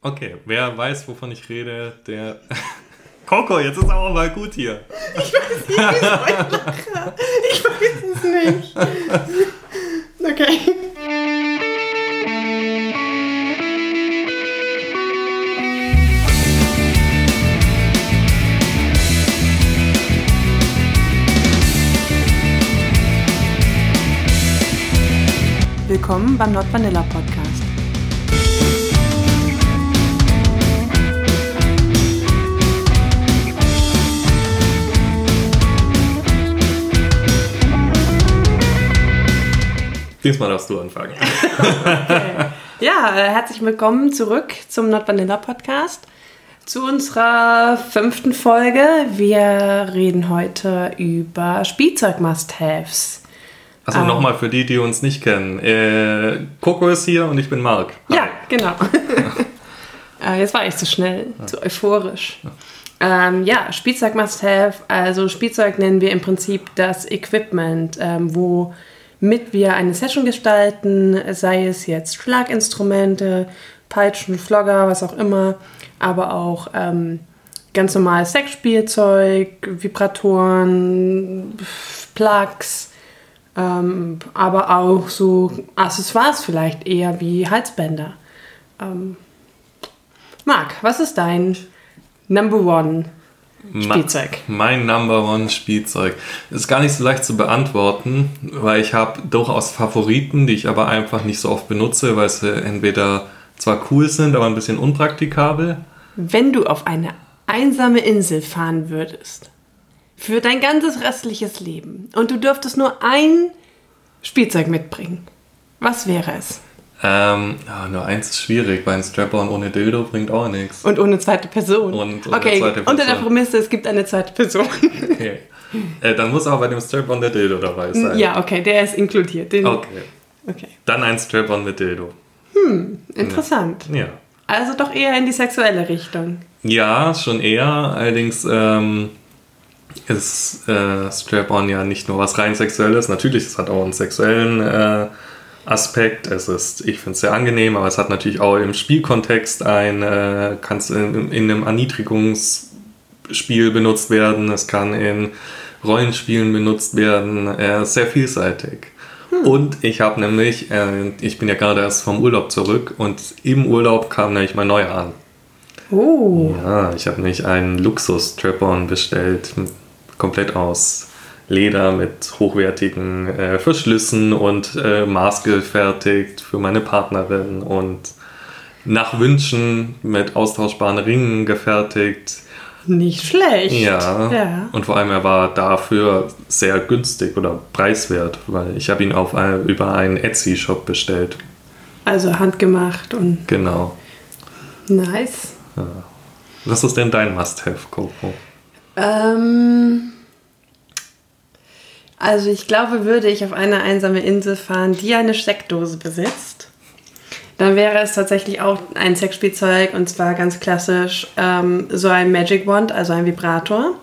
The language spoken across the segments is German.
Okay, wer weiß, wovon ich rede, der. Coco, jetzt ist aber mal gut hier. Ich weiß nicht, wieso ich lache. Ich weiß es nicht. Okay. Willkommen beim Not Vanilla Podcast. Diesmal darfst du anfangen. Okay. Ja, äh, herzlich willkommen zurück zum Not Vanilla Podcast. Zu unserer fünften Folge. Wir reden heute über Spielzeug-Must-Haves. Also Ah. nochmal für die, die uns nicht kennen. Äh, Coco ist hier und ich bin Marc. Ja, genau. äh, jetzt war ich zu schnell, zu euphorisch. Ähm, ja, Spielzeug must have. Also Spielzeug nennen wir im Prinzip das Equipment, ähm, womit wir eine Session gestalten, sei es jetzt Schlaginstrumente, Peitschen, Flogger, was auch immer, aber auch ähm, ganz normales Sexspielzeug, Vibratoren, Plugs, ähm, aber auch so Accessoires vielleicht eher wie Halsbänder. Ähm, Marc, was ist dein Number One Spielzeug? Mein Number One Spielzeug. Ist gar nicht so leicht zu beantworten, weil ich habe durchaus Favoriten, die ich aber einfach nicht so oft benutze, weil sie entweder zwar cool sind, aber ein bisschen unpraktikabel. Wenn du auf eine einsame Insel fahren würdest, für dein ganzes restliches Leben, und du dürftest nur ein Spielzeug mitbringen, was wäre es? Ähm, ja, nur eins ist schwierig, weil ein Strap-on ohne Dildo bringt auch nichts. Und ohne zweite Person. Und ohne okay, zweite unter der Person. Prämisse, es gibt eine zweite Person. Okay. Äh, dann muss aber bei dem Strap-on der Dildo dabei sein. ja, okay, der ist inkludiert. Den, Okay. okay. Dann ein Strap-on mit Dildo. Interessant. Ja. Also doch eher in die sexuelle Richtung. Ja, schon eher. Allerdings ähm, ist äh, Strap-on ja nicht nur was rein Sexuelles. Natürlich, es hat auch einen sexuellen äh, Aspekt. Es ist, ich finde es sehr angenehm, aber es hat natürlich auch im Spielkontext ein, äh, kann es in, in einem Erniedrigungsspiel benutzt werden. Es kann in Rollenspielen benutzt werden. Er ist sehr vielseitig. Und ich habe nämlich, äh, ich bin ja gerade erst vom Urlaub zurück und im Urlaub kam nämlich mein neuer an. Oh. Ja, ich habe nämlich einen Luxus-Strap-on bestellt, komplett aus Leder mit hochwertigen äh, Verschlüssen und äh, maßgefertigt für meine Partnerin und nach Wünschen mit austauschbaren Ringen gefertigt. Nicht schlecht. Ja. Ja. Und vor allem er war dafür sehr günstig oder preiswert, weil ich habe ihn auf ein, über einen Etsy-Shop bestellt. Also handgemacht und Genau. nice. Was ist denn dein Must-Have, Coco? Ähm, also ich glaube, würde ich auf eine einsame Insel fahren, die eine Steckdose besitzt, dann wäre es tatsächlich auch ein Sexspielzeug und zwar ganz klassisch ähm, so ein Magic Wand, also ein Vibrator.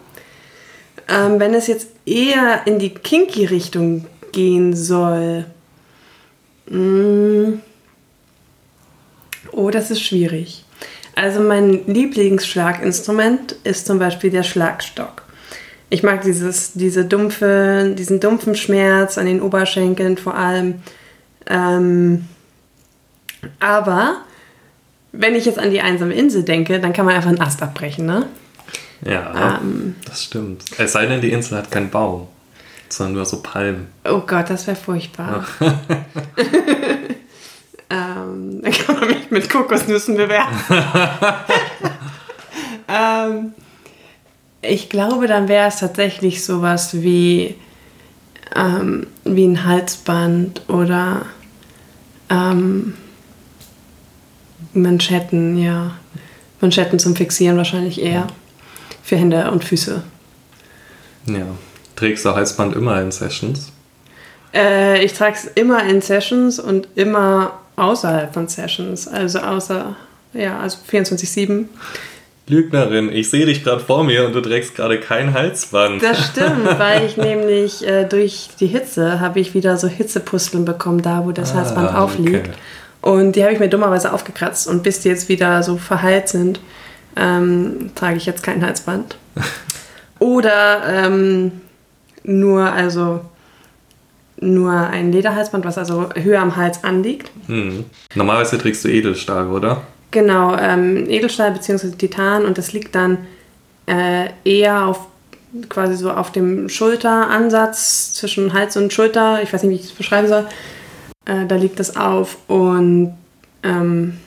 Ähm, wenn es jetzt eher in die kinky Richtung gehen soll, mh, oh, das ist schwierig. Also mein Lieblingsschlaginstrument ist zum Beispiel der Schlagstock. Ich mag dieses, diese dumpfe, diesen dumpfen Schmerz an den Oberschenkeln vor allem. Ähm, aber wenn ich jetzt an die einsame Insel denke, dann kann man einfach einen Ast abbrechen, ne? Ja, Ähm. das stimmt. Es sei denn, die Insel hat keinen Baum, sondern nur so Palmen. Oh Gott, das wäre furchtbar. ähm, dann kann man mich mit Kokosnüssen bewerfen. ähm, ich glaube, dann wäre es tatsächlich sowas wie, ähm, wie ein Halsband oder ähm, Manschetten, ja. Manschetten zum Fixieren wahrscheinlich eher. Für Hände und Füße. Ja. Trägst du Halsband immer in Sessions? Äh, ich trage es immer in Sessions und immer außerhalb von Sessions. Also außer, ja, also 24-7. Lügnerin, ich sehe dich gerade vor mir und du trägst gerade kein Halsband. Das stimmt, weil ich nämlich äh, durch die Hitze habe ich wieder so Hitzepusteln bekommen, da wo das Halsband Ah, aufliegt. okay. Und die habe ich mir dummerweise aufgekratzt. Und bis die jetzt wieder so verheilt sind, ähm, trage ich jetzt kein Halsband. Oder ähm, nur, also nur ein Lederhalsband, was also höher am Hals anliegt. Hm. Normalerweise trägst du Edelstahl, oder? Genau, ähm, Edelstahl bzw. Titan und das liegt dann äh, eher auf quasi so auf dem Schulteransatz zwischen Hals und Schulter. Ich weiß nicht, wie ich das beschreiben soll. Äh, da liegt das auf und ähm,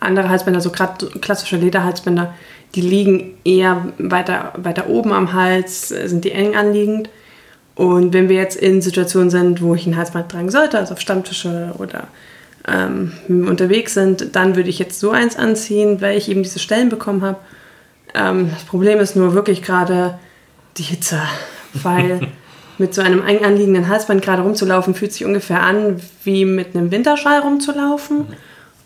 andere Halsbänder, so klassische Lederhalsbänder, die liegen eher weiter, weiter oben am Hals, sind die eng anliegend. Und wenn wir jetzt in Situationen sind, wo ich ein Halsband tragen sollte, also auf Stammtische oder ähm, unterwegs sind, dann würde ich jetzt so eins anziehen, weil ich eben diese Stellen bekommen habe. Ähm, das Problem ist nur wirklich gerade die Hitze, weil mit so einem eng anliegenden Halsband gerade rumzulaufen, fühlt sich ungefähr an, wie mit einem Winterschall rumzulaufen.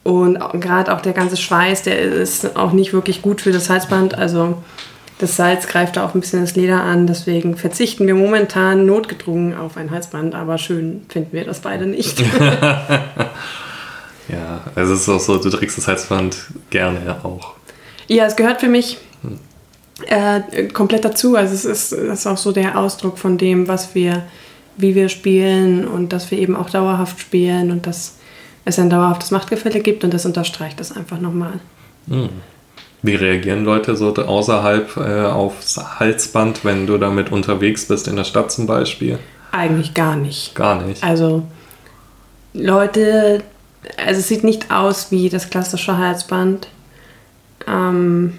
Und gerade auch der ganze Schweiß, der ist auch nicht wirklich gut für das Halsband. Also das Salz greift da auch ein bisschen das Leder an. Deswegen verzichten wir momentan notgedrungen auf ein Halsband. Aber schön finden wir das beide nicht. ja, also es ist auch so, du trägst das Halsband gerne auch. Ja, es gehört für mich äh, komplett dazu. Also es ist, das ist auch so der Ausdruck von dem, was wir, wie wir spielen und dass wir eben auch dauerhaft spielen und dass es ein dauerhaftes Machtgefälle gibt und das unterstreicht das einfach nochmal. Hm. Wie reagieren Leute so außerhalb äh, aufs Halsband, wenn du damit unterwegs bist, in der Stadt zum Beispiel? Eigentlich gar nicht. Gar nicht. Also Leute, also es sieht nicht aus wie das klassische Halsband. Ähm,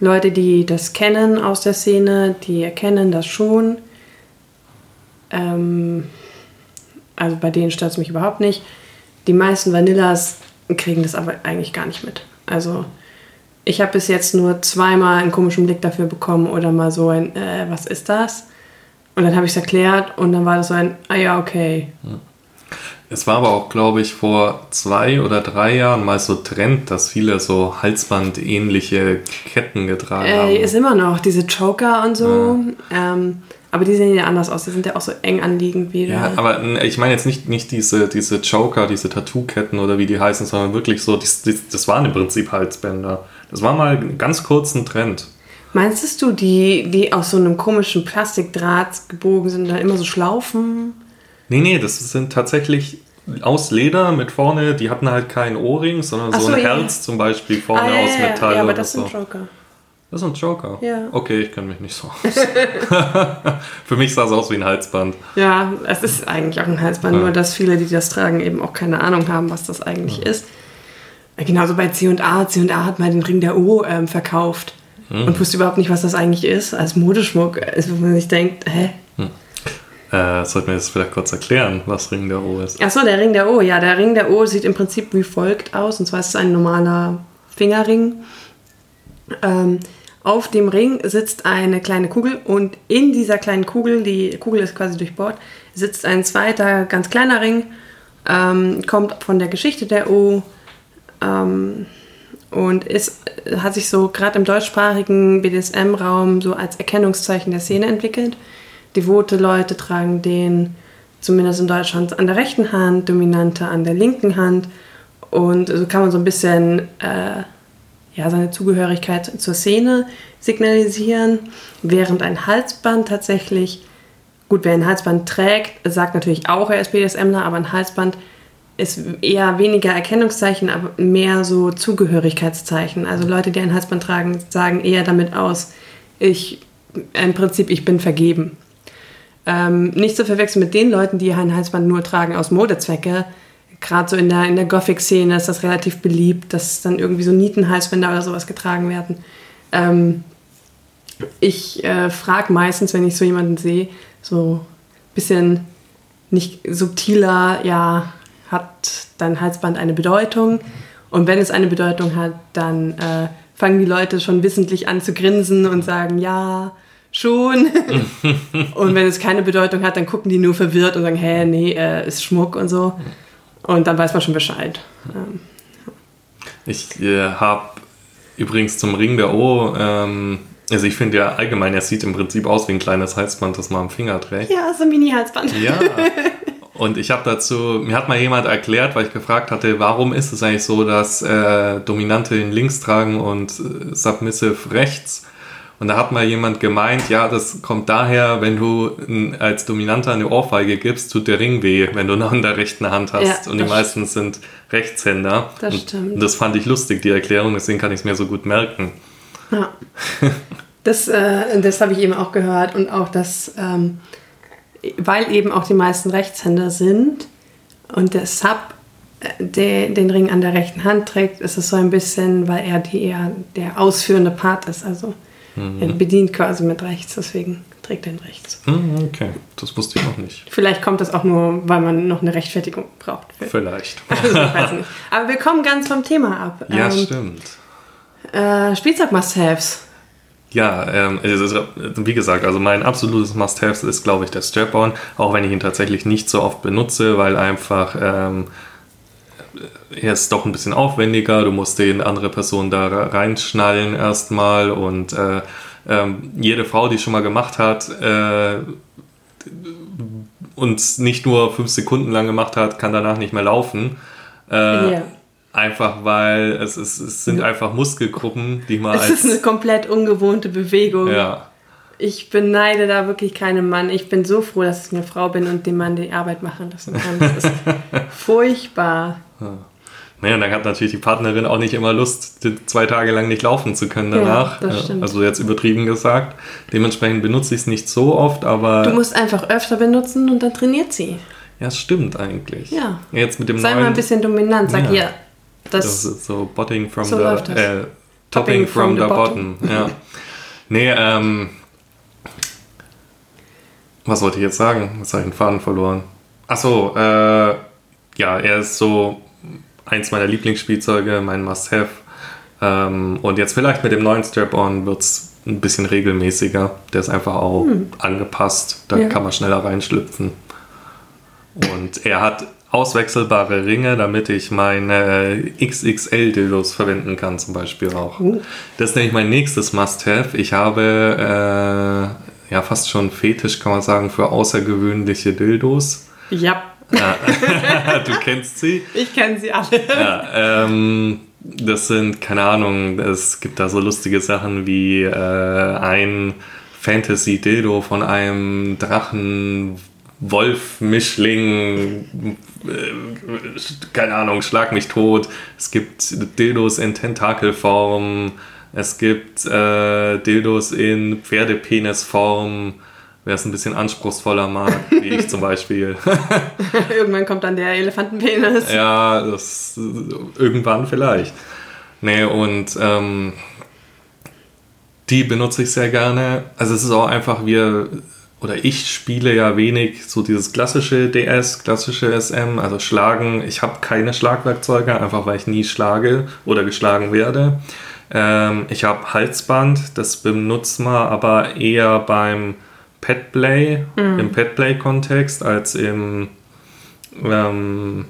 Leute, die das kennen aus der Szene, die erkennen das schon. Ähm, also bei denen stört es mich überhaupt nicht. Die meisten Vanillas kriegen das aber eigentlich gar nicht mit. Also ich habe bis jetzt nur zweimal einen komischen Blick dafür bekommen oder mal so ein, äh, was ist das? Und dann habe ich es erklärt und dann war das so ein, ah ja, okay. Es war aber auch, glaube ich, vor zwei oder drei Jahren mal so Trend, dass viele so Halsband-ähnliche Ketten getragen äh, haben. Ist immer noch, diese Choker und so. Ja. Ähm, aber die sehen ja anders aus. Die sind ja auch so eng anliegend wie Ja, aber ich meine jetzt nicht, nicht diese, diese Joker, diese Tattoo-Ketten oder wie die heißen, sondern wirklich so, das, das waren im Prinzip Halsbänder. Das war mal ganz kurz ein Trend. Meinst du, die, die aus so einem komischen Plastikdraht gebogen sind, da immer so Schlaufen? Nee, nee, das sind tatsächlich aus Leder mit vorne, die hatten halt keinen Ohrring, sondern so, so, ein ja. Herz zum Beispiel vorne ah, ja, aus Metall. Ja, aber das sind so. Joker. Das ist ein Joker? Ja. Okay, ich kenne mich nicht so aus. Für mich sah es aus wie ein Halsband. Ja, es ist eigentlich auch ein Halsband, ja. nur dass viele, die das tragen, eben auch keine Ahnung haben, was das eigentlich ja. ist. Genauso bei C&A. C&A hat mal den Ring der O ähm, verkauft hm. und wusste überhaupt nicht, was das eigentlich ist, als Modeschmuck. Also, wo man sich denkt, hä? Äh, sollten wir jetzt vielleicht kurz erklären, was Ring der O ist? Achso, der Ring der O. Ja, der Ring der O sieht im Prinzip wie folgt aus. Und zwar ist es ein normaler Fingerring. Ähm, auf dem Ring sitzt eine kleine Kugel und in dieser kleinen Kugel, die Kugel ist quasi durchbohrt, sitzt ein zweiter ganz kleiner Ring, ähm, kommt von der Geschichte der O ähm, und ist, hat sich so gerade im deutschsprachigen BDSM-Raum so als Erkennungszeichen der Szene entwickelt. Devote Leute tragen den, zumindest in Deutschland, an der rechten Hand, Dominante an der linken Hand. Und so kann man so ein bisschen äh, ja, seine Zugehörigkeit zur Szene signalisieren, während ein Halsband tatsächlich, gut, wer ein Halsband trägt, sagt natürlich auch, er ist BDSMler, aber ein Halsband ist eher weniger Erkennungszeichen, aber mehr so Zugehörigkeitszeichen. Also Leute, die ein Halsband tragen, sagen eher damit aus, ich, im Prinzip, ich bin vergeben. Ähm, nicht zu verwechseln mit den Leuten, die ein Halsband nur tragen aus Modezwecke, gerade so in der, in der Gothic-Szene ist das relativ beliebt, dass dann irgendwie so Nietenhalsbänder oder sowas getragen werden. Ähm, ich äh, frage meistens, wenn ich so jemanden sehe, so ein bisschen nicht subtiler, ja, hat dein Halsband eine Bedeutung? Und wenn es eine Bedeutung hat, dann äh, fangen die Leute schon wissentlich an zu grinsen und sagen, ja, schon. und wenn es keine Bedeutung hat, dann gucken die nur verwirrt und sagen, hä, nee, äh, ist Schmuck und so. Und dann weiß man schon Bescheid. Ähm, ich äh, habe übrigens zum Ring der O, ähm, also ich finde ja allgemein, er sieht im Prinzip aus wie ein kleines Halsband, das man am Finger trägt. Ja, so ein Mini-Halsband. Ja. Und ich habe dazu, mir hat mal jemand erklärt, weil ich gefragt hatte, warum ist es eigentlich so, dass äh, Dominante links tragen und äh, Submissive rechts? Und da hat mal jemand gemeint, ja, das kommt daher, wenn du als Dominanter eine Ohrfeige gibst, tut der Ring weh, wenn du noch in der rechten Hand hast. Ja, und die meisten sind Rechtshänder. Das stimmt. Und das fand ich lustig, die Erklärung, deswegen kann ich es mir so gut merken. Ja. Das, äh, das habe ich eben auch gehört und auch, dass, ähm, weil eben auch die meisten Rechtshänder sind und der Sub äh, der, den Ring an der rechten Hand trägt, ist es so ein bisschen, weil er die eher der ausführende Part ist. Also mhm. er bedient quasi mit rechts, deswegen trägt er ihn rechts. Mhm, okay, das wusste ich noch nicht. Vielleicht kommt das auch nur, weil man noch eine Rechtfertigung braucht. Vielleicht. Also, weiß nicht. Aber wir kommen ganz vom Thema ab. Ja, ähm, stimmt. Äh, Spielzeug-Must-Haves. Ja, ähm, ist, wie gesagt, also mein absolutes Must-Have ist, glaube ich, der Strap-on, auch wenn ich ihn tatsächlich nicht so oft benutze, weil einfach ähm, er ist doch ein bisschen aufwendiger. Du musst den andere Person da reinschnallen erstmal und äh, äh, jede Frau, die schon mal gemacht hat äh, und nicht nur fünf Sekunden lang gemacht hat, kann danach nicht mehr laufen. Äh, ja. Einfach weil es, ist, es sind einfach Muskelgruppen, die man. Es ist eine komplett ungewohnte Bewegung. Ja. Ich beneide da wirklich keinen Mann. Ich bin so froh, dass ich eine Frau bin und dem Mann die Arbeit machen lassen kann. Das ist furchtbar. Ja. Naja, und dann hat natürlich die Partnerin auch nicht immer Lust, zwei Tage lang nicht laufen zu können danach. Ja, das stimmt. Also jetzt übertrieben gesagt. Dementsprechend benutze ich es nicht so oft, aber. Du musst einfach öfter benutzen und dann trainiert sie. Ja, stimmt eigentlich. Ja. Jetzt mit dem Sei neuen, mal ein bisschen dominant. Sag ja. hier, das, das ist so Botting from so the äh, Topping from, from, the, the bottom. bottom. Ja. nee, ähm, was wollte ich jetzt sagen? Jetzt habe ich den Faden verloren. Achso, äh, ja, er ist so eins meiner Lieblingsspielzeuge, mein Must-Have. Ähm, und jetzt vielleicht mit dem neuen Strap-On wird es ein bisschen regelmäßiger. Der ist einfach auch hm. angepasst. Da ja. kann man schneller reinschlüpfen. Und er hat auswechselbare Ringe, damit ich meine XXL-Dildos verwenden kann, zum Beispiel auch. Uh. Das ist nämlich mein nächstes Must-Have. Ich habe äh, ja fast schon Fetisch, kann man sagen, für außergewöhnliche Dildos. Ja. du kennst sie? Ich kenne sie alle. Ja, ähm, das sind, keine Ahnung, es gibt da so lustige Sachen wie äh, ein Fantasy-Dildo von einem Drachen Wolf, Mischling, äh, keine Ahnung, schlag mich tot. Es gibt Dildos in Tentakelform. Es gibt äh, Dildos in Pferdepenisform. Wer es ein bisschen anspruchsvoller mag, wie ich zum Beispiel. irgendwann kommt dann der Elefantenpenis. Ja, das irgendwann vielleicht. Nee, und ähm, die benutze ich sehr gerne. Also es ist auch einfach, wir oder ich spiele ja wenig so dieses klassische DS, klassische SM, also Schlagen. Ich habe keine Schlagwerkzeuge, einfach weil ich nie schlage oder geschlagen werde. Ähm, ich habe Halsband, das benutzt man aber eher beim Petplay, mhm. im Petplay-Kontext als im ähm,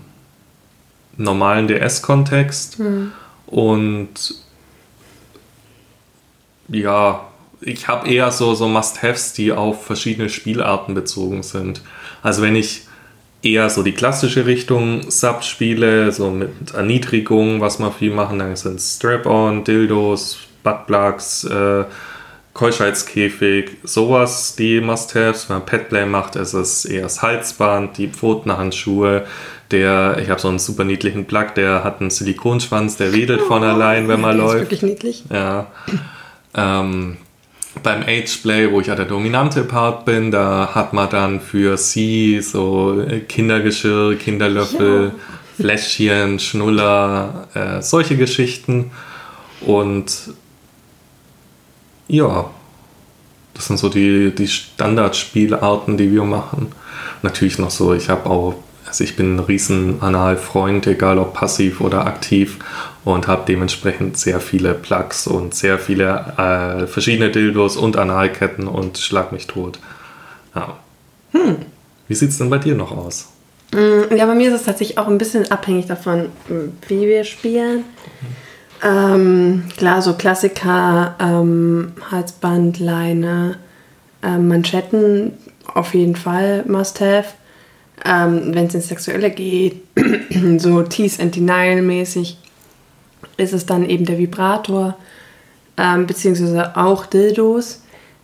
normalen DS-Kontext. Mhm. Und ja, ich habe eher so, so Must-Haves, die auf verschiedene Spielarten bezogen sind. Also wenn ich eher so die klassische Richtung Sub spiele, so mit Erniedrigung, was wir viel machen, dann sind Strap-on, Dildos, Buttplugs, äh, Keuschheitskäfig, sowas, die Must-Haves. Wenn man Petplay macht, ist es eher das Halsband, die Pfotenhandschuhe, der, ich habe so einen super niedlichen Plug, der hat einen Silikonschwanz, der wedelt oh, von allein, wenn man läuft. Ist wirklich niedlich. Ja. Ähm, beim Ageplay, wo ich ja der dominante Part bin, da hat man dann für sie so Kindergeschirr, Kinderlöffel, ja. Fläschchen, Schnuller, äh, solche Geschichten. Und ja, das sind so die, die Standardspielarten, die wir machen. Natürlich noch so, ich habe auch also ich bin ein riesen Anal-Freund, egal ob passiv oder aktiv und habe dementsprechend sehr viele Plugs und sehr viele äh, verschiedene Dildos und Analketten und schlag mich tot. Ja. Hm. Wie sieht es denn bei dir noch aus? Mm, ja, bei mir ist es tatsächlich auch ein bisschen abhängig davon, wie wir spielen. Mhm. Ähm, klar, so Klassiker, ähm, Halsband, Leine, ähm, Manschetten auf jeden Fall Must-Have. Ähm, Wenn es ins Sexuelle geht, so Tease and Denial mäßig, ist es dann eben der Vibrator, ähm, beziehungsweise auch Dildos.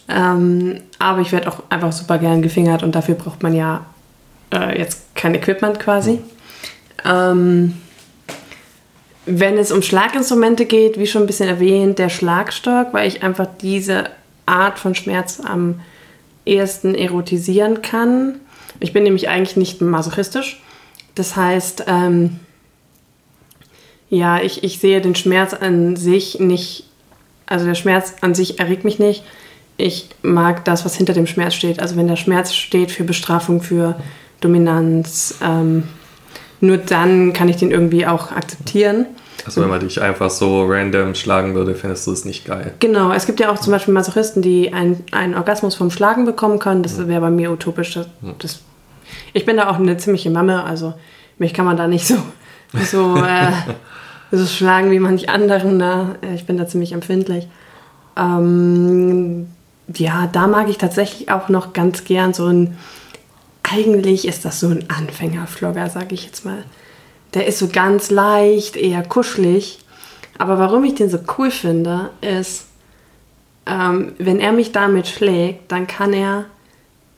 Ähm, aber ich werde auch einfach super gern gefingert und dafür braucht man ja äh, jetzt kein Equipment quasi. Ähm, wenn es um Schlaginstrumente geht, wie schon ein bisschen erwähnt, der Schlagstock, weil ich einfach diese Art von Schmerz am ehesten erotisieren kann. Ich bin nämlich eigentlich nicht masochistisch. Das heißt, ähm, ja, ich, ich sehe den Schmerz an sich nicht, also der Schmerz an sich erregt mich nicht. Ich mag das, was hinter dem Schmerz steht. Also wenn der Schmerz steht für Bestrafung, für Dominanz, ähm, nur dann kann ich den irgendwie auch akzeptieren. Also wenn man dich einfach so random schlagen würde, findest du es nicht geil. Genau, es gibt ja auch zum Beispiel Masochisten, die einen, einen Orgasmus vom Schlagen bekommen können. Das wäre bei mir utopisch. Das, das, ich bin da auch eine ziemliche Mamme, also mich kann man da nicht so, so, äh, so schlagen wie manch anderen. Da. Ich bin da ziemlich empfindlich. Ähm, ja, da mag ich tatsächlich auch noch ganz gern so ein eigentlich ist das so ein Anfängerflogger, sage ich jetzt mal. Der ist so ganz leicht, eher kuschelig. Aber warum ich den so cool finde, ist, ähm, wenn er mich damit schlägt, dann kann er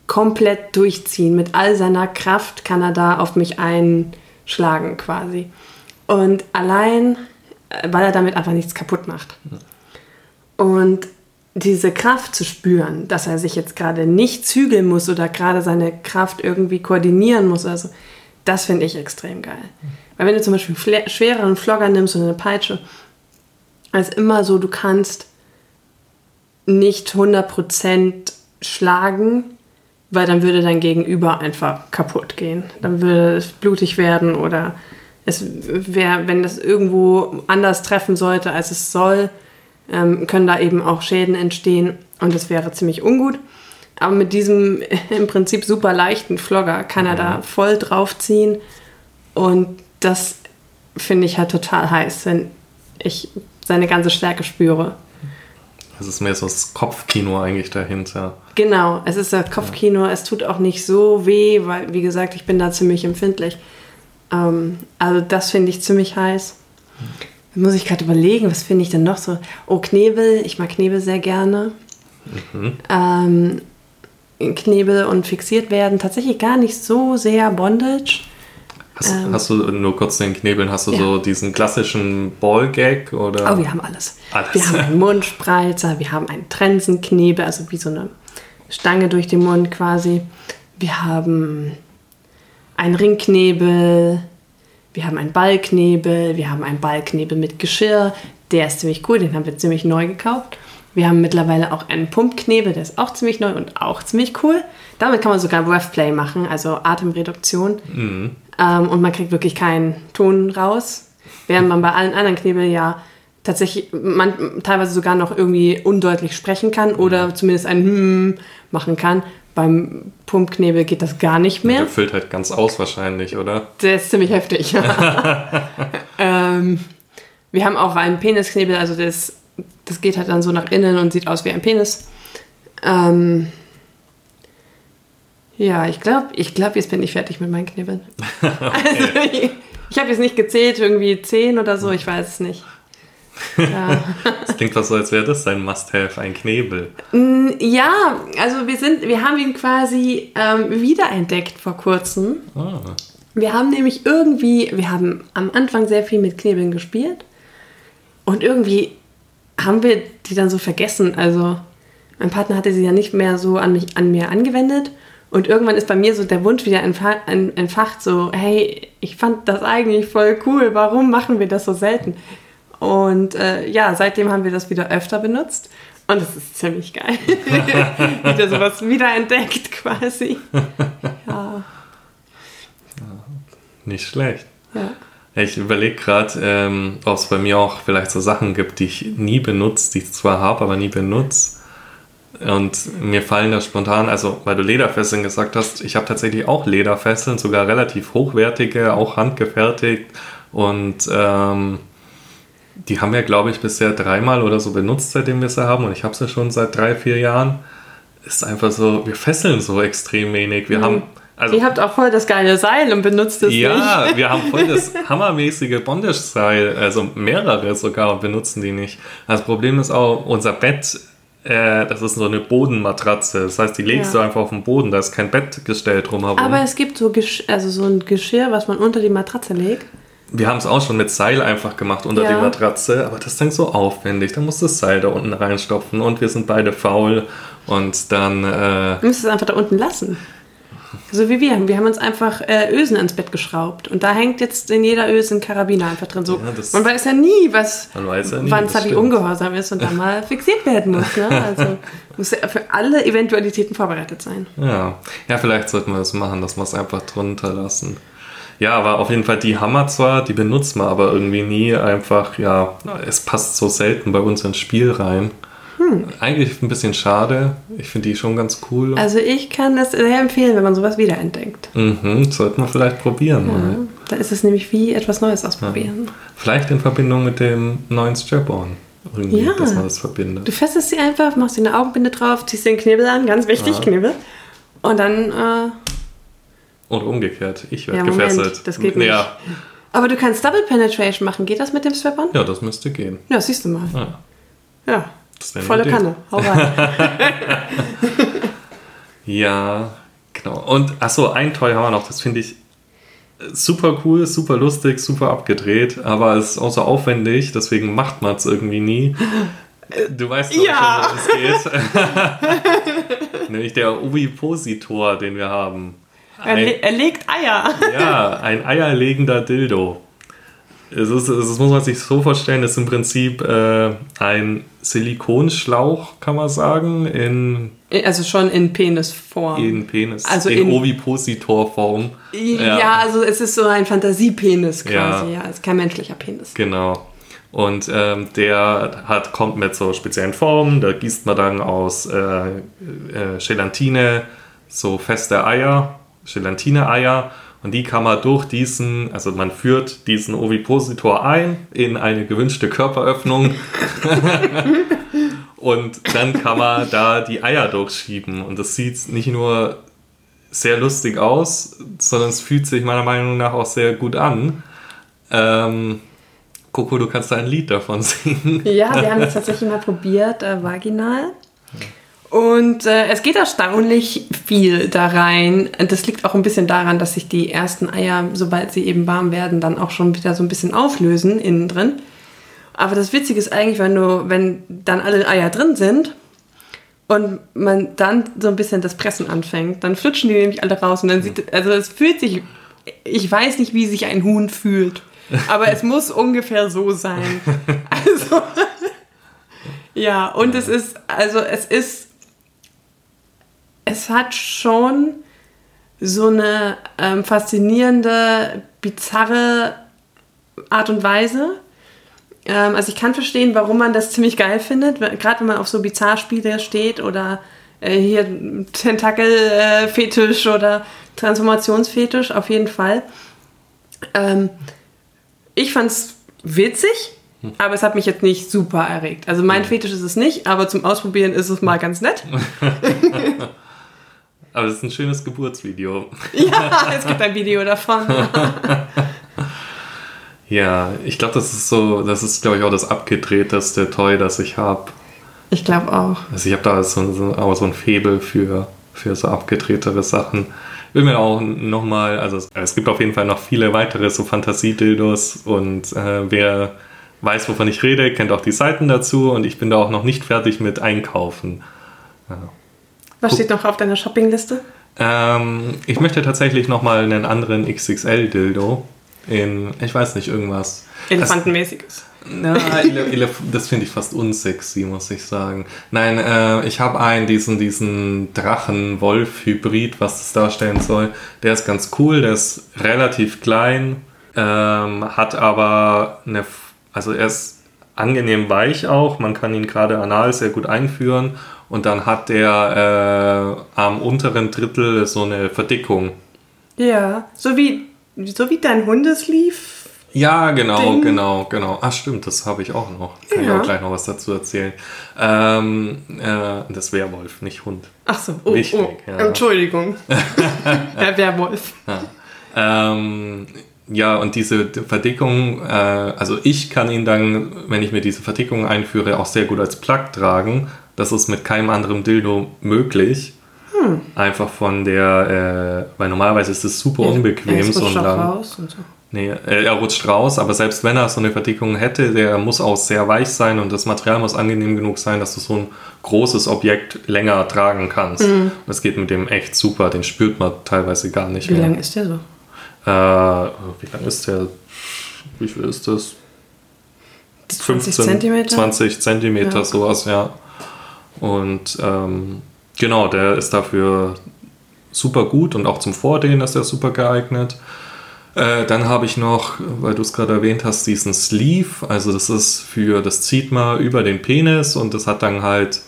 komplett durchziehen. Mit all seiner Kraft kann er da auf mich einschlagen quasi. Und allein, äh, weil er damit einfach nichts kaputt macht. Und diese Kraft zu spüren, dass er sich jetzt gerade nicht zügeln muss oder gerade seine Kraft irgendwie koordinieren muss, also das finde ich extrem geil. Weil wenn du zum Beispiel einen schwereren Flogger nimmst oder eine Peitsche, ist immer so, du kannst nicht 100% schlagen, weil dann würde dein Gegenüber einfach kaputt gehen. Dann würde es blutig werden oder es wäre, wenn das irgendwo anders treffen sollte, als es soll, ähm, können da eben auch Schäden entstehen und das wäre ziemlich ungut. Aber mit diesem im Prinzip super leichten Flogger kann er da mhm. voll draufziehen und das finde ich halt total heiß, wenn ich seine ganze Stärke spüre. Es ist mehr so das Kopfkino eigentlich dahinter. Genau, es ist das Kopfkino. Es tut auch nicht so weh, weil, wie gesagt, ich bin da ziemlich empfindlich. Ähm, also das finde ich ziemlich heiß. Muss ich gerade überlegen, was finde ich denn noch so? Oh, Knebel. Ich mag Knebel sehr gerne. Mhm. Ähm, Knebel und fixiert werden. Tatsächlich gar nicht so sehr Bondage. Hast, ähm, hast, du nur kurz den Knebeln, hast du ja. so diesen klassischen Ballgag oder? Oh, wir haben alles. alles. Wir haben einen Mundspreizer, wir haben einen Trensenknebel, also wie so eine Stange durch den Mund quasi. Wir haben einen Ringknebel, wir haben einen Ballknebel, wir haben einen Ballknebel mit Geschirr, der ist ziemlich cool, den haben wir ziemlich neu gekauft. Wir haben mittlerweile auch einen Pumpknebel, der ist auch ziemlich neu und auch ziemlich cool. Damit kann man sogar Breathplay machen, also Atemreduktion. Mhm. Ähm, und man kriegt wirklich keinen Ton raus. Während man bei allen anderen Knebeln ja tatsächlich man teilweise sogar noch irgendwie undeutlich sprechen kann oder mhm. zumindest ein Hm machen kann. Beim Pumpknebel geht das gar nicht mehr. Der füllt halt ganz aus wahrscheinlich, oder? Der ist ziemlich heftig. ähm, wir haben auch einen Penisknebel, also das, das geht halt dann so nach innen und sieht aus wie ein Penis. Ähm, ja, ich glaube, ich glaub, jetzt bin ich fertig mit meinen Knebeln. okay. also, ich, ich habe jetzt nicht gezählt, irgendwie zehn oder so, ich weiß es nicht. Ja. Das klingt fast so, als wäre das ein Must-Have, ein Knebel. Mm, ja, also wir sind, wir haben ihn quasi ähm, wiederentdeckt vor kurzem. Ah. Wir haben nämlich irgendwie, wir haben am Anfang sehr viel mit Knebeln gespielt und irgendwie haben wir die dann so vergessen. Also mein Partner hatte sie ja nicht mehr so an mich, an mir angewendet. Und irgendwann ist bei mir so der Wunsch wieder entfacht, so, hey, ich fand das eigentlich voll cool, warum machen wir das so selten? Und äh, ja, seitdem haben wir das wieder öfter benutzt. Und es ist ziemlich geil. wieder sowas wiederentdeckt quasi. Ja. Nicht schlecht. Ja. Ich überlege gerade, ähm, ob es bei mir auch vielleicht so Sachen gibt, die ich nie benutze, die ich zwar habe, aber nie benutze. Und mir fallen da spontan, also weil du Lederfesseln gesagt hast, ich habe tatsächlich auch Lederfesseln, sogar relativ hochwertige, auch handgefertigt. Und ähm, die haben wir, glaube ich, bisher dreimal oder so benutzt, seitdem wir sie haben. Und ich habe sie schon seit drei, vier Jahren. Ist einfach so, wir fesseln so extrem wenig. Wir mhm. haben Also, Ihr habt auch voll das geile Seil und benutzt es ja, nicht. wir haben voll das hammermäßige Bondage-Seil, also mehrere sogar und benutzen die nicht. Das Problem ist auch, unser Bett, äh, das ist so eine Bodenmatratze. Das heißt, die legst Ja. du einfach auf den Boden, da ist kein Bettgestell drumherum. Aber es gibt so, Gesch also so ein Geschirr, was man unter die Matratze legt. wir haben es auch schon mit Seil einfach gemacht unter Ja. die Matratze, aber das ist dann so aufwendig. Da muss das Seil da unten reinstopfen und wir sind beide faul und dann, äh, Du müsst es einfach da unten lassen. So wie wir. Wir haben uns einfach äh, Ösen ans Bett geschraubt. Und da hängt jetzt in jeder Öse ein Karabiner einfach drin. So, Ja, man weiß ja nie, was, Man weiß ja wann Zabi ungehorsam ist und dann mal fixiert werden muss. Ne? Also muss ja für alle Eventualitäten vorbereitet sein. Ja, ja, vielleicht sollten wir das machen, dass wir es einfach drunter lassen. Ja, aber auf jeden Fall die Hammer zwar, die benutzt man aber irgendwie nie. Einfach, ja, es passt so selten bei uns ins Spiel rein. Eigentlich ein bisschen schade. Ich finde die schon ganz cool. Also ich kann das sehr empfehlen, wenn man sowas wiederentdeckt. Mhm, sollten wir vielleicht probieren. Ja, da ist es nämlich wie etwas Neues ausprobieren. Vielleicht in Verbindung mit dem neuen Strap-on. Irgendwie, Ja. dass man das verbindet. Du festest sie einfach, machst dir eine Augenbinde drauf, ziehst den Knibbel an, ganz wichtig, Ja. Knibbel. Und dann, äh, Oder umgekehrt. Ich werde Ja, gefesselt. das geht nicht. Ja. aber du kannst Double Penetration machen. Geht das mit dem Strap-on? ja, das müsste gehen. Ja, siehst du mal. Ja, Volle. Kanne. Hau rein. Ja, genau. Und achso, ein Toy haben wir noch, das finde ich super cool, super lustig, super abgedreht, aber es ist auch so aufwendig, deswegen macht man es irgendwie nie. Du weißt doch Ja. schon, worum es geht. Nämlich der Ovipositor, den wir haben. er, Ein, er legt Eier. ja, ein eierlegender Dildo. Es ist, es muss man sich so vorstellen, es ist im Prinzip äh, ein Silikonschlauch, kann man sagen, in Also schon in Penisform. in Penis, Also in, in- Ovipositorform. ja. also es ist so ein Fantasiepenis quasi. Ja. Ja, es ist kein menschlicher Penis. Genau. Und ähm, der hat, kommt mit so speziellen Formen. Da gießt man dann aus äh, äh, Gelatine so feste Eier, Gelatine-Eier. Und die kann man durch diesen, also man führt diesen Ovipositor ein in eine gewünschte Körperöffnung. und dann kann man da die Eier durchschieben. Und das sieht nicht nur sehr lustig aus, sondern es fühlt sich meiner Meinung nach auch sehr gut an. Ähm, Coco, du kannst da ein Lied davon singen. Ja, wir haben das tatsächlich mal probiert, äh, vaginal. Und äh, es geht erstaunlich viel da rein. Und Das liegt auch ein bisschen daran, dass sich die ersten Eier, sobald sie eben warm werden, dann auch schon wieder so ein bisschen auflösen innen drin. Aber das Witzige ist eigentlich, wenn du, wenn dann alle Eier drin sind und man dann so ein bisschen das Pressen anfängt, dann flutschen die nämlich alle raus und dann sieht, also es fühlt sich, ich weiß nicht, wie sich ein Huhn fühlt, aber es muss ungefähr so sein. Also, ja, und es ist, also es ist, es hat schon so eine ähm, faszinierende, bizarre Art und Weise. Ähm, also ich kann verstehen, warum man das ziemlich geil findet, gerade wenn man auf so Bizarrspiele steht oder äh, hier Tentakel-Fetisch oder Transformationsfetisch, auf jeden Fall. Ähm, ich fand's witzig, aber es hat mich jetzt nicht super erregt. Also mein Fetisch ist es nicht, aber zum Ausprobieren ist es mal ganz nett. Aber es ist ein schönes Geburtsvideo. Ja, es gibt ein Video davon. Ja, ich glaube, das ist so, das ist, glaube ich, auch das abgedrehteste Toy, das ich habe. Ich glaube auch. Also ich habe da so, so, auch so ein Faible für, für so abgedrehtere Sachen. Will mir auch nochmal, also es, es gibt auf jeden Fall noch viele weitere so Fantasiedildos und äh, wer weiß, wovon ich rede, kennt auch die Seiten dazu und ich bin da auch noch nicht fertig mit Einkaufen. Was steht noch auf deiner Shoppingliste? Ähm, ich möchte tatsächlich nochmal einen anderen XXL-Dildo in, ich weiß nicht, irgendwas. Elefantenmäßiges. Elef das finde ich fast unsexy, muss ich sagen. Nein, äh, ich habe einen, diesen, diesen Drachen-Wolf-Hybrid, was das darstellen soll. Der ist ganz cool, der ist relativ klein, ähm, hat aber eine, also er ist angenehm weich auch, man kann ihn gerade anal sehr gut einführen und dann hat der äh, am unteren Drittel so eine Verdickung. Ja, so wie, so wie dein Hundesleeve Ja, genau, Ding. genau, genau. Ah, stimmt, das habe ich auch noch. Kann Ja. ich auch gleich noch was dazu erzählen. Ähm, äh, das Werwolf, nicht Hund. Ach so, oh, Wichtig, oh. ja. Entschuldigung. Herr Werwolf. Ähm, ja, und diese Verdickung, äh, also ich kann ihn dann, wenn ich mir diese Verdickung einführe, auch sehr gut als Plug tragen. Das ist mit keinem anderen Dildo möglich. Hm. Einfach von der, äh, weil normalerweise ist es super unbequem, so rutscht ein auch lang. raus und so. Nee, äh, er rutscht raus, aber selbst wenn er so eine Verdickung hätte, der muss auch sehr weich sein und das Material muss angenehm genug sein, dass du so ein großes Objekt länger tragen kannst. Mhm. Das geht mit dem echt super, den spürt man teilweise gar nicht Wie mehr. lang ist der so? Äh, wie lang ist der? Wie viel ist das? 20 Zentimeter? 20 Zentimeter, Ja. sowas, ja. Und ähm, genau, der ist dafür super gut und auch zum Vordehnen ist er super geeignet. Äh, dann habe ich noch, weil du es gerade erwähnt hast, diesen Sleeve. Also das ist für, das zieht man über den Penis und das hat dann halt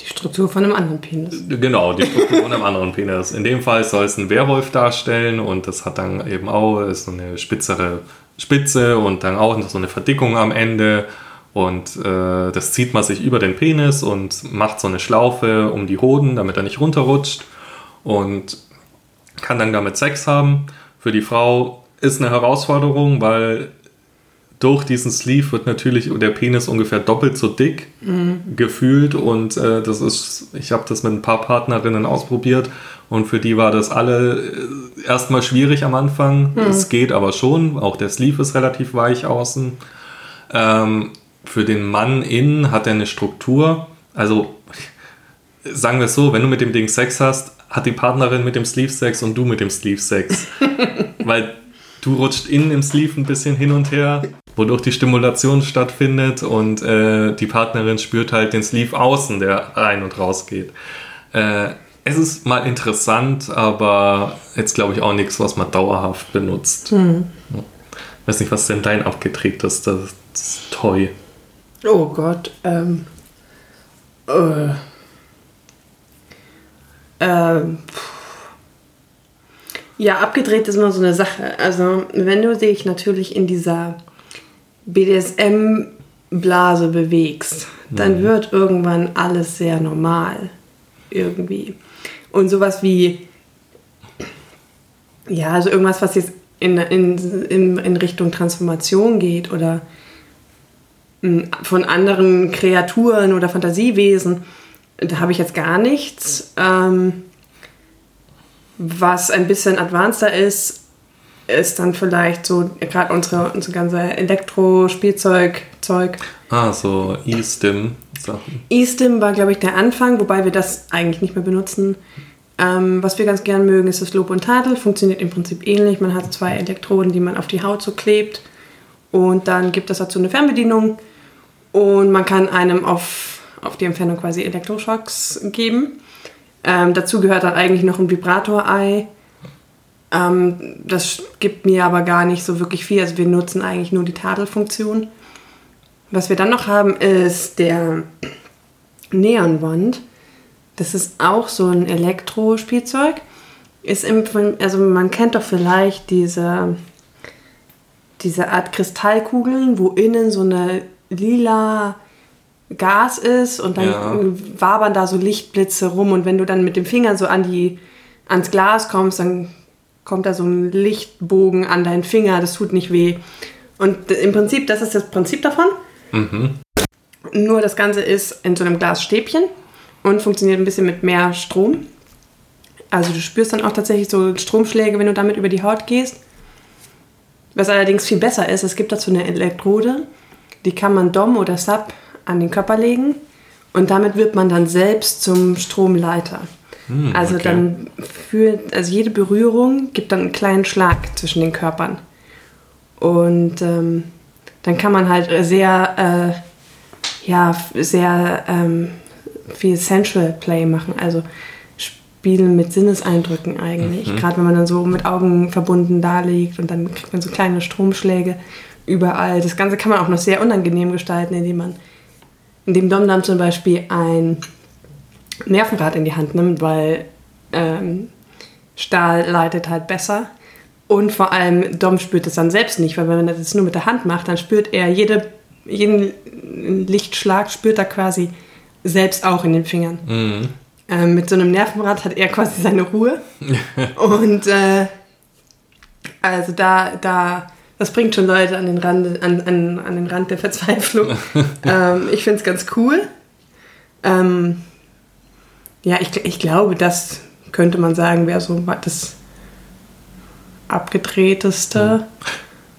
Die Struktur von einem anderen Penis. Genau, die Struktur von einem anderen Penis. In dem Fall soll es einen Werwolf darstellen und das hat dann eben auch so eine spitzere Spitze und dann auch noch so eine Verdickung am Ende. Und äh, das zieht man sich über den Penis und macht so eine Schlaufe um die Hoden, damit er nicht runterrutscht. Und kann dann damit Sex haben. Für die Frau ist eine Herausforderung, weil durch diesen Sleeve wird natürlich der Penis ungefähr doppelt so dick gefühlt und äh, das ist, ich habe das mit ein paar Partnerinnen ausprobiert und für die war das alle äh, erstmal schwierig am Anfang. Es geht aber schon, auch der Sleeve ist relativ weich außen. Ähm, für den Mann innen hat er eine Struktur, also sagen wir es so, wenn du mit dem Ding Sex hast, hat die Partnerin mit dem Sleeve Sex und du mit dem Sleeve Sex. Weil du rutscht innen im Sleeve ein bisschen hin und her, wodurch die Stimulation stattfindet und äh, die Partnerin spürt halt den Sleeve außen, der rein und raus geht. Äh, es ist mal interessant, aber jetzt glaube ich auch nichts, was man dauerhaft benutzt. Ja. Weiß nicht, was denn dein abgeträgtes das, das Toy? Oh Gott. Ähm. Äh. Ähm. Ja, abgedreht ist immer so eine Sache. Also, wenn du dich natürlich in dieser BDSM-Blase bewegst, dann wird irgendwann alles sehr normal. Irgendwie. Und sowas wie, ja, also irgendwas, was jetzt in, in, in, in Richtung Transformation geht oder mh, von anderen Kreaturen oder Fantasiewesen, da habe ich jetzt gar nichts. Ähm, was ein bisschen advanceder ist, ist dann vielleicht so gerade unsere, unsere ganze Elektro-Spielzeug, Zeug. Ah, so E-Stim-Sachen. eStim war, glaube ich, der Anfang, wobei wir das eigentlich nicht mehr benutzen. Ähm, was wir ganz gern mögen, ist das Lob und Tadel. Funktioniert im Prinzip ähnlich. Man hat zwei Elektroden, die man auf die Haut so klebt. Und dann gibt es dazu eine Fernbedienung. Und man kann einem auf, auf die Entfernung quasi Elektroschocks geben. Ähm, dazu gehört dann eigentlich noch ein Vibrator-Ei. Ähm, das gibt mir aber gar nicht so wirklich viel. Also wir nutzen eigentlich nur die Tadelfunktion. Was wir dann noch haben, ist der Neonwand. Das ist auch so ein Elektrospielzeug. Ist im, also man kennt doch vielleicht diese, diese Art Kristallkugeln, wo innen so eine lila Gas ist und dann Ja. wabern da so Lichtblitze rum und wenn du dann mit dem Finger so an die, ans Glas kommst, dann kommt da so ein Lichtbogen an deinen Finger, das tut nicht weh. Und im Prinzip, das ist das Prinzip davon. Nur das Ganze ist in so einem Glasstäbchen und funktioniert ein bisschen mit mehr Strom. Also du spürst dann auch tatsächlich so Stromschläge, wenn du damit über die Haut gehst. Was allerdings viel besser ist, es gibt dazu eine Elektrode, die kann man Dom oder Sub an den Körper legen und damit wird man dann selbst zum Stromleiter. also okay. dann fühlt, also jede Berührung gibt dann einen kleinen Schlag zwischen den Körpern. Und ähm, dann kann man halt sehr, äh, ja, sehr ähm, viel Sensual Play machen. Also Spielen mit Sinneseindrücken eigentlich. Gerade wenn man dann so mit Augen verbunden da liegt und dann kriegt man so kleine Stromschläge überall. Das Ganze kann man auch noch sehr unangenehm gestalten, indem man, indem Domdam zum Beispiel ein Nervenrad in die Hand nimmt, weil ähm, Stahl leitet halt besser. Und vor allem, Dom spürt es dann selbst nicht, weil wenn er das nur mit der Hand macht, dann spürt er jede, jeden Lichtschlag, spürt er quasi selbst auch in den Fingern. Mhm. Ähm, mit so einem Nervenrad hat er quasi seine Ruhe. Und äh, also da, da, das bringt schon Leute an den Rand, an, an, an den Rand der Verzweiflung. ähm, ich finde es ganz cool. Ähm, ja, ich, ich glaube, das könnte man sagen, wäre so das abgedrehteste.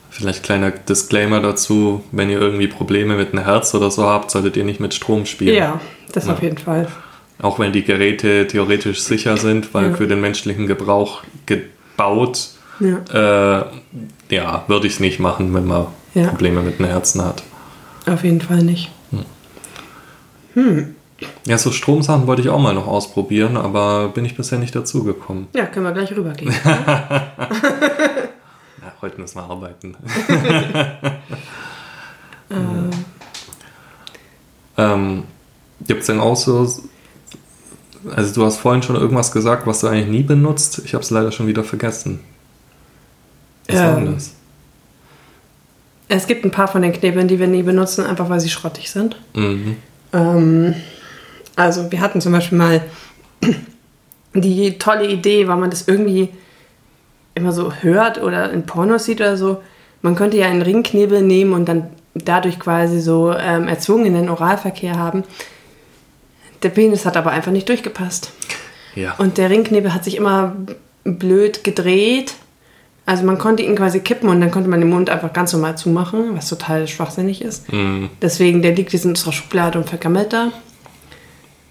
Vielleicht kleiner Disclaimer dazu, wenn ihr irgendwie Probleme mit einem Herz oder so habt, solltet ihr nicht mit Strom spielen. Ja, das Ja. auf jeden Fall. Auch wenn die Geräte theoretisch sicher sind, weil Ja. für den menschlichen Gebrauch gebaut, Ja, äh, ja, würde ich es nicht machen, wenn man Ja. Probleme mit den Herzen hat. auf jeden Fall nicht. Ja, so Stromsachen wollte ich auch mal noch ausprobieren, aber bin ich bisher nicht dazu gekommen. Ja, können wir gleich rübergehen. Ja, heute müssen wir arbeiten. ähm, Ähm, Gibt es denn auch so, also du hast vorhin schon irgendwas gesagt, was du eigentlich nie benutzt. Ich habe es leider schon wieder vergessen. Was war denn Ähm, das? es gibt ein paar von den Knebeln, die wir nie benutzen, einfach weil sie schrottig sind. Mhm. Ähm, also wir hatten zum Beispiel mal die tolle Idee, weil man das irgendwie immer so hört oder in Pornos sieht oder so. Man könnte ja einen Ringknebel nehmen und dann dadurch quasi so ähm, erzwungenen Oralverkehr haben. Der Penis hat aber einfach nicht durchgepasst. Ja. Und der Ringknebel hat sich immer blöd gedreht. Also man konnte ihn quasi kippen und dann konnte man den Mund einfach ganz normal zumachen, was total schwachsinnig ist. Mhm. Deswegen, der liegt jetzt in unserer Schublade und vergammelt da.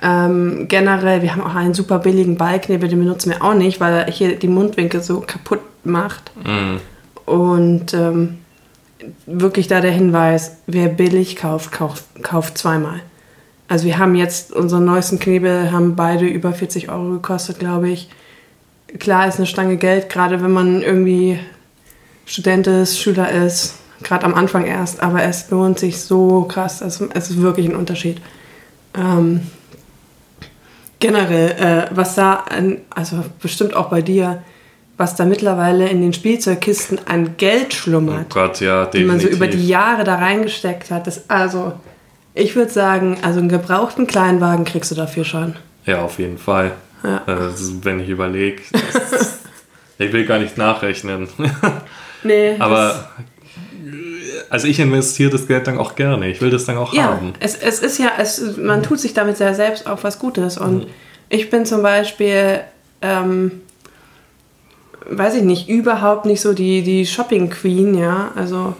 Ähm, generell, wir haben auch einen super billigen Ballknebel, den benutzen wir auch nicht, weil er hier die Mundwinkel so kaputt macht. Mhm. Und ähm, wirklich da der Hinweis, wer billig kauft, kauft, kauft zweimal. Also wir haben jetzt unseren neuesten Knebel, haben beide über 40 Euro gekostet, glaube ich. Klar ist eine Stange Geld, gerade wenn man irgendwie Student ist, Schüler ist, gerade am Anfang erst, aber es lohnt sich so krass. Also es ist wirklich ein Unterschied. Ähm, generell, äh, was da, an, also bestimmt auch bei dir, was da mittlerweile in den Spielzeugkisten an Geld Oh schlummert, Gott, ja, die man so über die Jahre da reingesteckt hat. Das, also, ich würde sagen, also einen gebrauchten Kleinwagen kriegst du dafür schon. Ja, auf jeden Fall. Ja. Ist, wenn ich überlege, ich will gar nicht nachrechnen. Nee, Aber also ich investiere das Geld dann auch gerne. Ich will das dann auch Ja, haben. es, es ist ja, es, man tut sich damit ja selbst auch was Gutes. Mhm. Und ich bin zum Beispiel, ähm, weiß ich nicht, überhaupt nicht so die, die Shopping Queen, ja. Also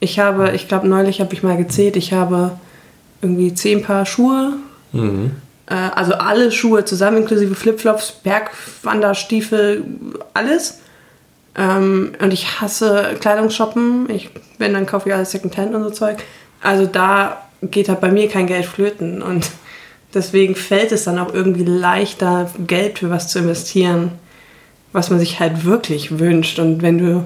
ich habe, ich glaube, neulich habe ich mal gezählt, ich habe irgendwie zehn Paar Schuhe. Mhm. Äh, also alle Schuhe zusammen, inklusive Flipflops, Bergwanderstiefel, alles. Ähm, und ich hasse Kleidungsshoppen. Ich, wenn, dann kaufe ich alles Secondhand und so Zeug. Also da geht halt bei mir kein Geld flöten. Und deswegen fällt es dann auch irgendwie leichter, Geld für was zu investieren, was man sich halt wirklich wünscht. Und wenn du.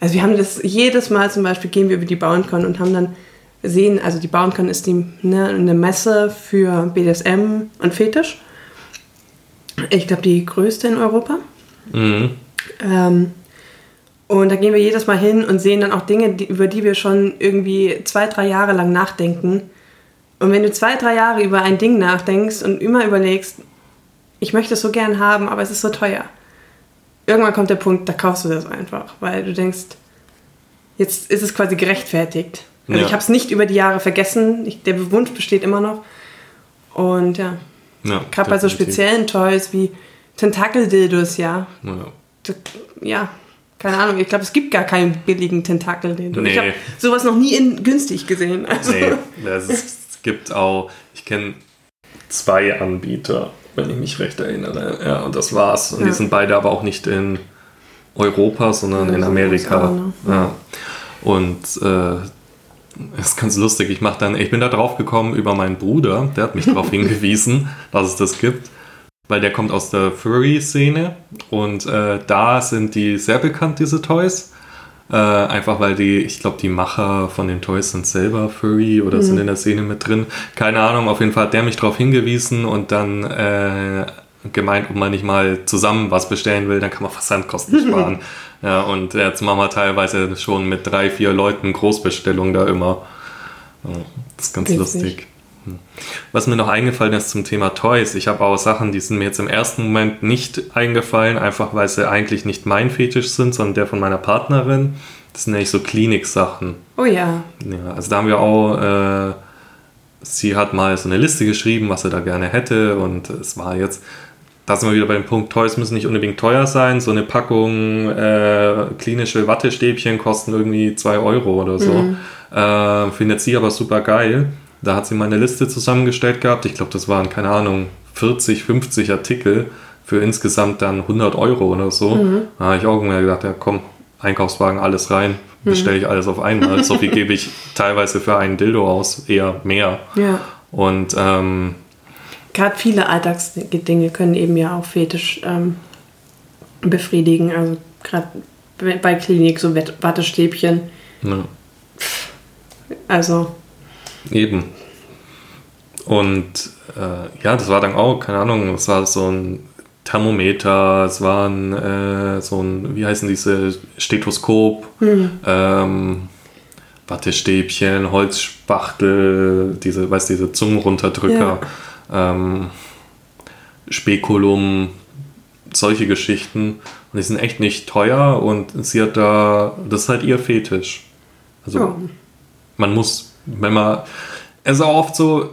Also wir haben das jedes Mal zum Beispiel gehen wir über die Bauerncon und haben dann sehen, also die Bauerncon ist die, ne, eine Messe für BDSM und Fetisch. Ich glaube, die größte in Europa. Mhm. Ähm, und da gehen wir jedes Mal hin und sehen dann auch Dinge, die, über die wir schon irgendwie zwei, drei Jahre lang nachdenken. Und wenn du zwei, drei Jahre über ein Ding nachdenkst und immer überlegst, ich möchte es so gern haben, aber es ist so teuer. Irgendwann kommt der Punkt, da kaufst du das einfach, weil du denkst, jetzt ist es quasi gerechtfertigt. Also Ja. ich habe es nicht über die Jahre vergessen, ich, der Wunsch besteht immer noch. Und ja, Ja, gerade bei so speziellen Toys wie Tentakel-Dildos, ja, Ja. Ja, keine Ahnung. Ich glaube, es gibt gar keinen billigen Tentakel. Den Nee. Ich habe sowas noch nie in günstig gesehen. Also, Nee, es, ist, es gibt auch, ich kenne zwei Anbieter, wenn ich mich recht erinnere. Ja, und das war's. Und Ja. die sind beide aber auch nicht in Europa, sondern in Amerika. Ne? Ja. Und äh, das ist ganz lustig. Ich mach dann, ich bin da drauf gekommen über meinen Bruder, der hat mich darauf hingewiesen, dass es das gibt. Weil der kommt aus der Furry-Szene und äh, da sind die sehr bekannt, diese Toys. Äh, einfach weil die, ich glaube, die Macher von den Toys sind selber Furry oder sind in der Szene mit drin. Keine Ahnung, auf jeden Fall hat der mich darauf hingewiesen und dann äh, gemeint, ob man nicht mal zusammen was bestellen will, dann kann man Versandkosten sparen. Ja, und jetzt machen wir teilweise schon mit drei, vier Leuten Großbestellungen da immer. Das ist ganz Witzig. lustig. Hm. Was mir noch eingefallen ist zum Thema Toys, ich habe auch Sachen, die sind mir jetzt im ersten Moment nicht eingefallen, einfach weil sie eigentlich nicht mein Fetisch sind, sondern der von meiner Partnerin. Das sind nämlich so Klinik-Sachen. Oh ja. Ja, also da haben wir auch, äh, sie hat mal so eine Liste geschrieben, was sie da gerne hätte und es war jetzt, da sind wir wieder bei dem Punkt, Toys müssen nicht unbedingt teuer sein. So eine Packung äh, klinische Wattestäbchen kosten irgendwie 2 Euro oder so. Mhm. Äh, findet sie aber super geil. Da hat sie mal eine Liste zusammengestellt gehabt. Ich glaube, das waren, keine Ahnung, 40, 50 Artikel für insgesamt dann 100 Euro oder so. Mhm. Da habe ich auch immer gedacht, ja komm, Einkaufswagen, alles rein, bestelle ich alles auf einmal. so viel gebe ich teilweise für einen Dildo aus, eher mehr. Ja. Und ähm, gerade viele Alltagsdinge können eben ja auch Fetisch ähm, befriedigen. Also gerade bei Klinik so Wattestäbchen. Ja. Also. Eben. Und äh, ja, das war dann auch, keine Ahnung, das war so ein Thermometer, es war ein, äh, so ein, wie heißen diese, Stethoskop, mhm. ähm, Wattestäbchen, Holzspachtel, diese, weißt diese Zungenrunterdrücker, ja. Ähm, Spekulum, solche Geschichten. Und die sind echt nicht teuer und sie hat da, das ist halt ihr Fetisch. Also oh. man muss, wenn man, es ist auch oft so,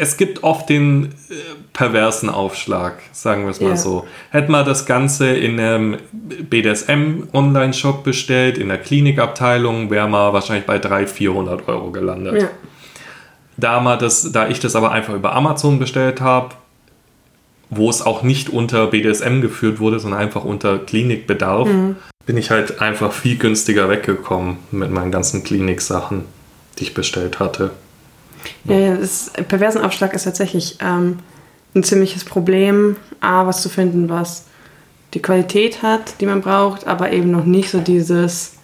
es gibt oft den äh, perversen Aufschlag, sagen wir es mal yeah. so. Hätte man das Ganze in einem BDSM-Online-Shop bestellt, in der Klinikabteilung, wäre man wahrscheinlich bei 300, 400 Euro gelandet. Ja. Da, man das, da ich das aber einfach über Amazon bestellt habe, wo es auch nicht unter BDSM geführt wurde, sondern einfach unter Klinikbedarf, mhm. bin ich halt einfach viel günstiger weggekommen mit meinen ganzen Kliniksachen, die ich bestellt hatte. Ja, das perversen Aufschlag ist tatsächlich ähm, ein ziemliches Problem, A, was zu finden, was die Qualität hat, die man braucht, aber eben noch nicht so dieses,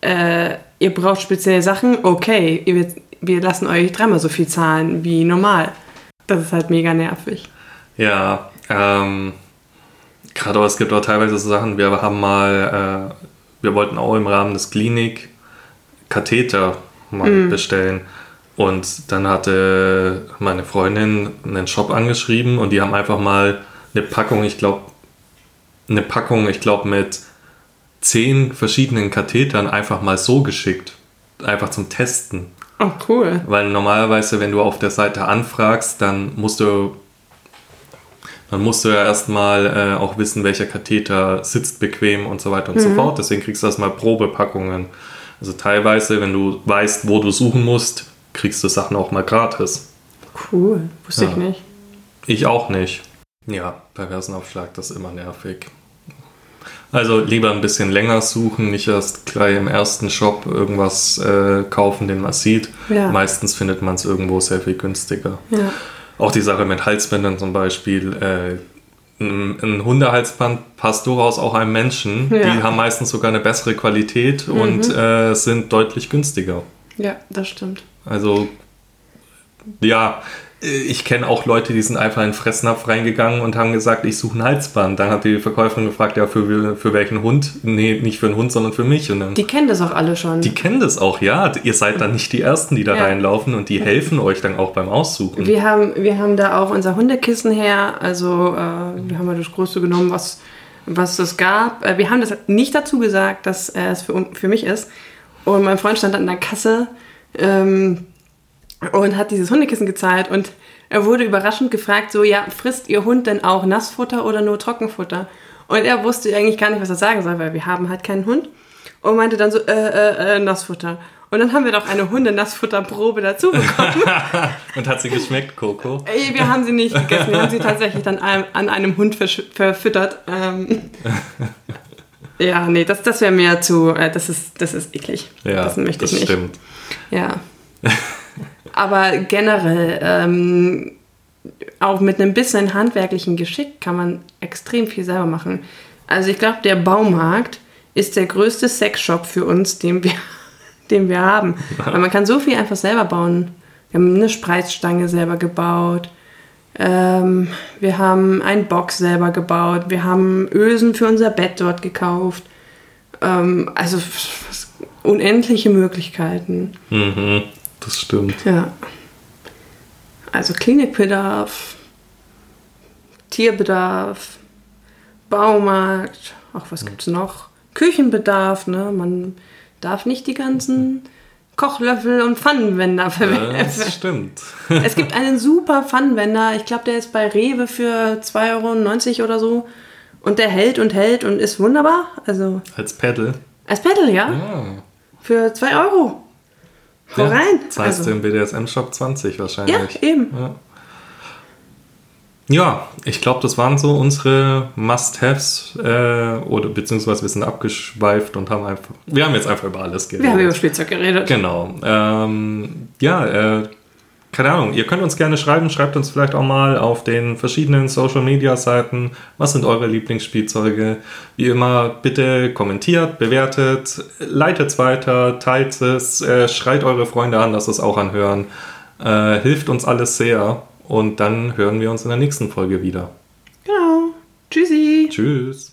äh, ihr braucht spezielle Sachen, okay, wir, wir lassen euch dreimal so viel zahlen wie normal. Das ist halt mega nervig. Ja, ähm, gerade aber es gibt auch teilweise so Sachen, wir haben mal, äh, wir wollten auch im Rahmen des Klinik Katheter mal mm. bestellen. Und dann hatte meine Freundin einen Shop angeschrieben und die haben einfach mal eine Packung, ich glaube, eine Packung, ich glaube, mit zehn verschiedenen Kathetern einfach mal so geschickt. Einfach zum Testen. Oh, cool. Weil normalerweise, wenn du auf der Seite anfragst, dann musst du dann musst du ja erstmal äh, auch wissen, welcher Katheter sitzt bequem und so weiter und mhm. so fort. Deswegen kriegst du erstmal Probepackungen. Also teilweise, wenn du weißt, wo du suchen musst, kriegst du Sachen auch mal gratis. Cool, wusste ja. ich nicht. Ich auch nicht. Ja, Perversenaufschlag, das ist immer nervig. Also lieber ein bisschen länger suchen, nicht erst gleich im ersten Shop irgendwas äh, kaufen, den man sieht. Ja. Meistens findet man es irgendwo sehr viel günstiger. Ja. Auch die Sache mit Halsbändern zum Beispiel. Äh, ein, ein Hundehalsband passt durchaus auch einem Menschen. Ja. Die haben meistens sogar eine bessere Qualität mhm. und äh, sind deutlich günstiger. Ja, das stimmt. Also, ja, ich kenne auch Leute, die sind einfach in den Fressnapf reingegangen und haben gesagt, ich suche ein Halsband. Dann hat die Verkäuferin gefragt, ja, für, für welchen Hund? Nee, nicht für einen Hund, sondern für mich. Und dann, die kennen das auch alle schon. Die kennen das auch, ja. Ihr seid dann nicht die Ersten, die da ja. reinlaufen und die helfen euch dann auch beim Aussuchen. Wir haben, wir haben da auch unser Hundekissen her. Also, äh, wir haben ja das Größte genommen, was, was es gab. Äh, wir haben das nicht dazu gesagt, dass äh, es für, für mich ist. Und mein Freund stand dann in der Kasse ähm, und hat dieses Hundekissen gezahlt und er wurde überraschend gefragt, so, ja, frisst Ihr Hund denn auch Nassfutter oder nur Trockenfutter? Und er wusste eigentlich gar nicht, was er sagen soll, weil wir haben halt keinen Hund. Und meinte dann so, äh, äh, äh Nassfutter. Und dann haben wir doch eine Hundenassfutterprobe dazu bekommen. und hat sie geschmeckt, Coco? Ey, wir haben sie nicht gegessen. Wir haben sie tatsächlich dann an einem Hund verfüttert. Ähm, ja, nee, das, das wäre mir zu, äh, das, ist, das ist eklig. Ja, das möchte ich nicht. stimmt. Ja. Aber generell, ähm, auch mit einem bisschen handwerklichen Geschick kann man extrem viel selber machen. Also ich glaube, der Baumarkt ist der größte Sexshop für uns, den wir, den wir haben. Weil man kann so viel einfach selber bauen. Wir haben eine Spreizstange selber gebaut. Ähm, wir haben einen Box selber gebaut. Wir haben Ösen für unser Bett dort gekauft. Ähm, also unendliche Möglichkeiten. Mhm, das stimmt. Ja. Also Klinikbedarf, Tierbedarf, Baumarkt, ach, was gibt's noch? Küchenbedarf, ne? Man darf nicht die ganzen Kochlöffel und Pfannenwender verwenden. Das stimmt. es gibt einen super Pfannenwender. Ich glaube, der ist bei Rewe für 2,90 Euro oder so. Und der hält und hält und ist wunderbar. Also Als Pedal. als Pedal, ja. Ah. Für 2 Euro. Hau Ja, rein. Das heißt also, im BDSM-Shop 20 ja, wahrscheinlich. eben. Ja, ich glaube, das waren so unsere Must-Haves äh, oder beziehungsweise wir sind abgeschweift und haben einfach, wir haben jetzt einfach über alles geredet. Wir haben über Spielzeug geredet. Genau. Ähm, ja, äh, keine Ahnung, ihr könnt uns gerne schreiben, schreibt uns vielleicht auch mal auf den verschiedenen Social Media Seiten, was sind eure Lieblingsspielzeuge. Wie immer, bitte kommentiert, bewertet, leitet es weiter, teilt es, äh, schreit eure Freunde an, dass es auch anhören. Äh, hilft uns alles sehr und dann hören wir uns in der nächsten Folge wieder. Genau. Tschüssi. Tschüss.